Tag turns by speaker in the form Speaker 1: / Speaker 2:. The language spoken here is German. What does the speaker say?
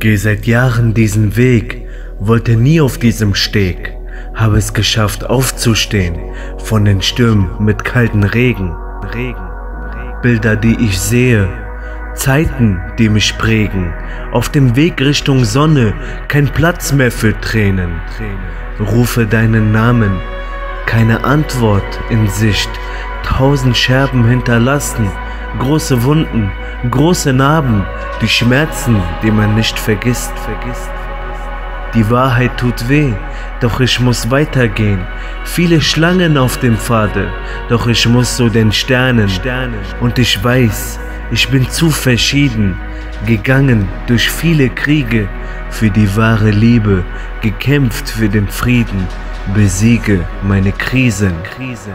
Speaker 1: Geh seit Jahren diesen Weg, wollte nie auf diesem Steg, habe es geschafft aufzustehen von den Stürmen mit kalten Regen. Regen. Bilder, die ich sehe, Zeiten, die mich prägen, auf dem Weg Richtung Sonne, kein Platz mehr für Tränen. Rufe deinen Namen, keine Antwort in Sicht, tausend Scherben hinterlassen, große Wunden, große Narben, die Schmerzen, die man nicht vergisst, vergisst. Die Wahrheit tut weh, doch ich muss weitergehen. Viele Schlangen auf dem Pfade, doch ich muss zu den Sternen. Und ich weiß, ich bin zu verschieden, gegangen durch viele Kriege, für die wahre Liebe, gekämpft für den Frieden, besiege meine Krisen. Krisen.